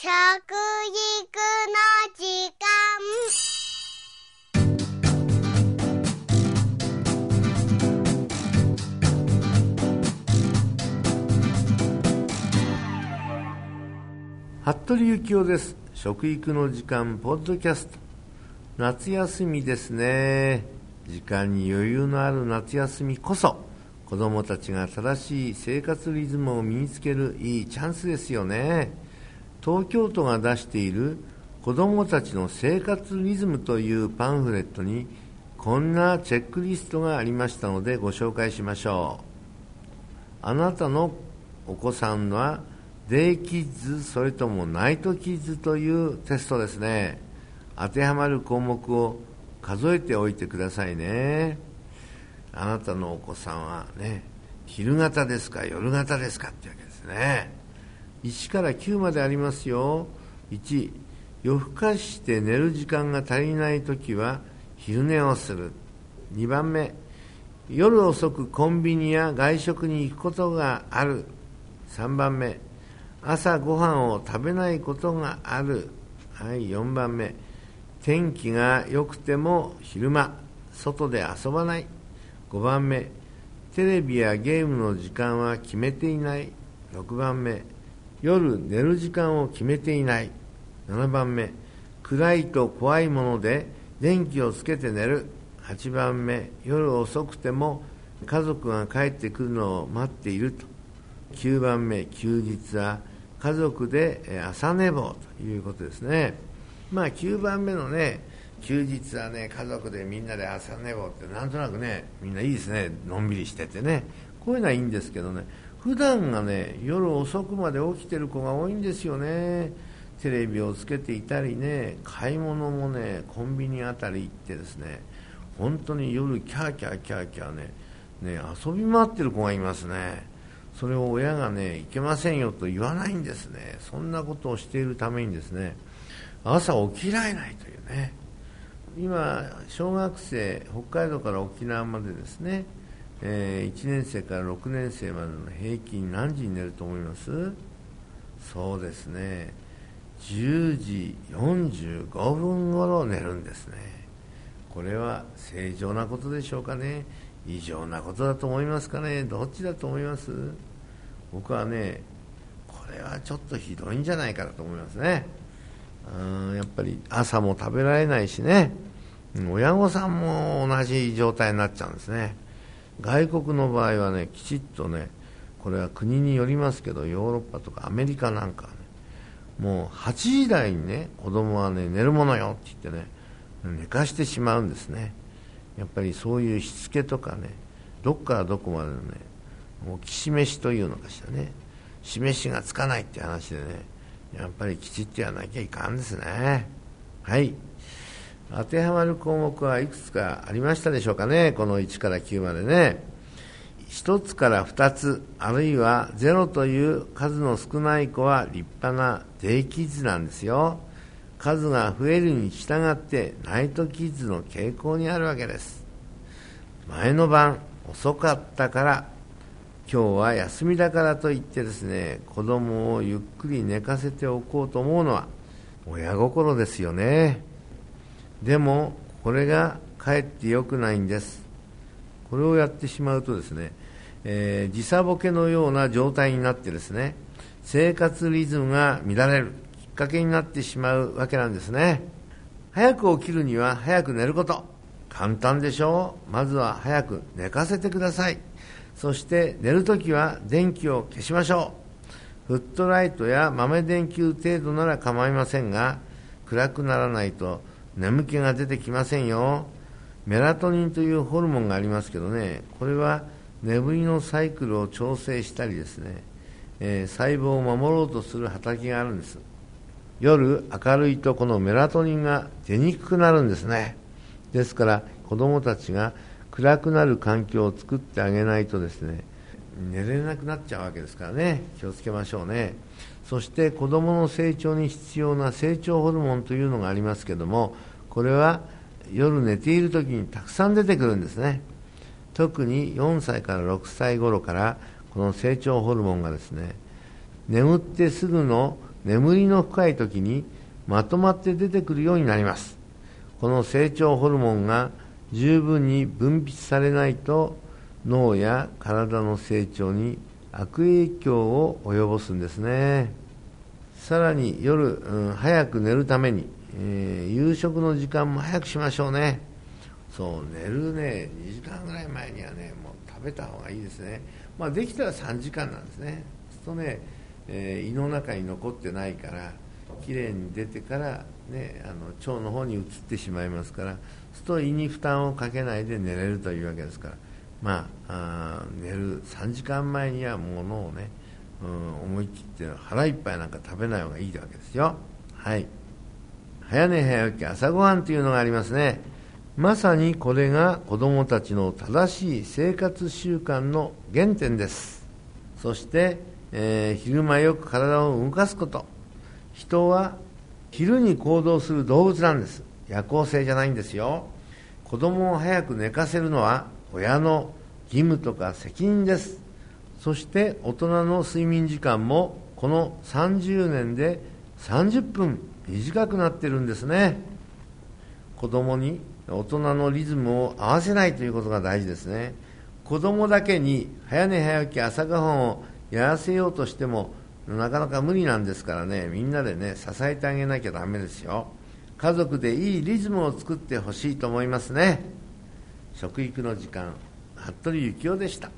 食育の時間。服部幸男です。食育の時間ポッドキャスト。夏休みですね。時間に余裕のある夏休みこそ子どもたちが正しい生活リズムを身につけるいいチャンスですよね。東京都が出している子どもたちの生活リズムというパンフレットにこんなチェックリストがありましたのでご紹介しましょう。あなたのお子さんはデイキッズそれともナイトキッズというテストですね。当てはまる項目を数えておいてくださいね。あなたのお子さんはね昼型ですか夜型ですかってわけですね。1から9までありますよ。1夜更かして寝る時間が足りない時は昼寝をする。2番目夜遅くコンビニや外食に行くことがある。3番目朝ごはんを食べないことがある、はい、4番目天気が良くても昼間外で遊ばない。5番目テレビやゲームの時間は決めていない。6番目夜寝る時間を決めていない。7番目。暗いと怖いもので電気をつけて寝る。8番目。夜遅くても家族が帰ってくるのを待っていると。9番目。休日は家族で朝寝坊ということですね。まあ9番目のね休日はね家族でみんなで朝寝坊ってなんとなくねみんないいですね。のんびりしててね。こういうのはいいんですけどね。普段がね夜遅くまで起きてる子が多いんですよね。テレビをつけていたりね買い物もねコンビニあたり行ってですね本当に夜キャーキャーキャーキャーねね遊び回ってる子がいますね。それを親がねいけませんよと言わないんですね。そんなことをしているためにですね朝起きられないというね。今小学生北海道から沖縄までですね、えー、1年生から6年生までの平均何時に寝ると思います？そうですね。10時45分頃寝るんですね。これは正常なことでしょうかね？異常なことだと思いますかね？どっちだと思います？僕はねこれはちょっとひどいんじゃないかなと思いますね。うんやっぱり朝も食べられないしね。親御さんも同じ状態になっちゃうんですね。外国の場合はねきちっとねこれは国によりますけどヨーロッパとかアメリカなんかはねもう8時台にね子供はね寝るものよって言ってね寝かしてしまうんですね。やっぱりそういうしつけとかねどっからどこまでのねもうきしめしというのかしらね示しがつかないって話でねやっぱりきちっとやらなきゃいかんですね。はい。当てはまる項目はいくつかありましたでしょうかね。この1から9までね。1つから2つあるいは0という数の少ない子は立派なデイキッズなんですよ。数が増えるに従ってナイトキッズの傾向にあるわけです。前の晩遅かったから今日は休みだからといってですね子供をゆっくり寝かせておこうと思うのは親心ですよね。でもこれがかえって良くないんです。これをやってしまうとですね、えー、時差ボケのような状態になってですね生活リズムが乱れる。きっかけになってしまうわけなんですね。早く起きるには早く寝ること。簡単でしょう。まずは早く寝かせてください。そして寝るときは電気を消しましょう。フットライトや豆電球程度なら構いませんが、暗くならないと眠気が出てきませんよ。メラトニンというホルモンがありますけどね、これは眠りのサイクルを調整したりですね、えー、細胞を守ろうとする働きがあるんです。夜明るいとこのメラトニンが出にくくなるんですね。ですから子供たちが暗くなる環境を作ってあげないとですね寝れなくなっちゃうわけですからね。気をつけましょうね。そして子どもの成長に必要な成長ホルモンというのがありますけどもこれは夜寝ている時にたくさん出てくるんですね。特に4歳から6歳頃からこの成長ホルモンがですね眠ってすぐの眠りの深い時にまとまって出てくるようになります。この成長ホルモンが十分に分泌されないと脳や体の成長に悪影響を及ぼすんですね。さらに夜、うん、早く寝るために、えー、夕食の時間も早くしましょうね。そう寝るね2時間ぐらい前にはねもう食べた方がいいですね。まあできたら3時間なんですね。そうするとね、えー、胃の中に残ってないからきれいに出てから、ね、あの腸の方に移ってしまいますからすると胃に負担をかけないで寝れるというわけですから。まあ、あ寝る3時間前にはものをね、うん、思い切って腹いっぱいなんか食べない方がいいわけですよ。はい。早寝早起き朝ごはんというのがありますね。まさにこれが子どもたちの正しい生活習慣の原点です。そして、えー、昼間よく体を動かすこと。人は昼に行動する動物なんです。夜行性じゃないんですよ。子供を早く寝かせるのは親の義務とか責任です。そして大人の睡眠時間もこの30年で30分短くなってるんですね。子供に大人のリズムを合わせないということが大事ですね。子供だけに早寝早起き朝ごはんをやらせようとしてもなかなか無理なんですからね。みんなでね支えてあげなきゃだめですよ。家族でいいリズムを作ってほしいと思いますね。食育の時間服部幸男でした。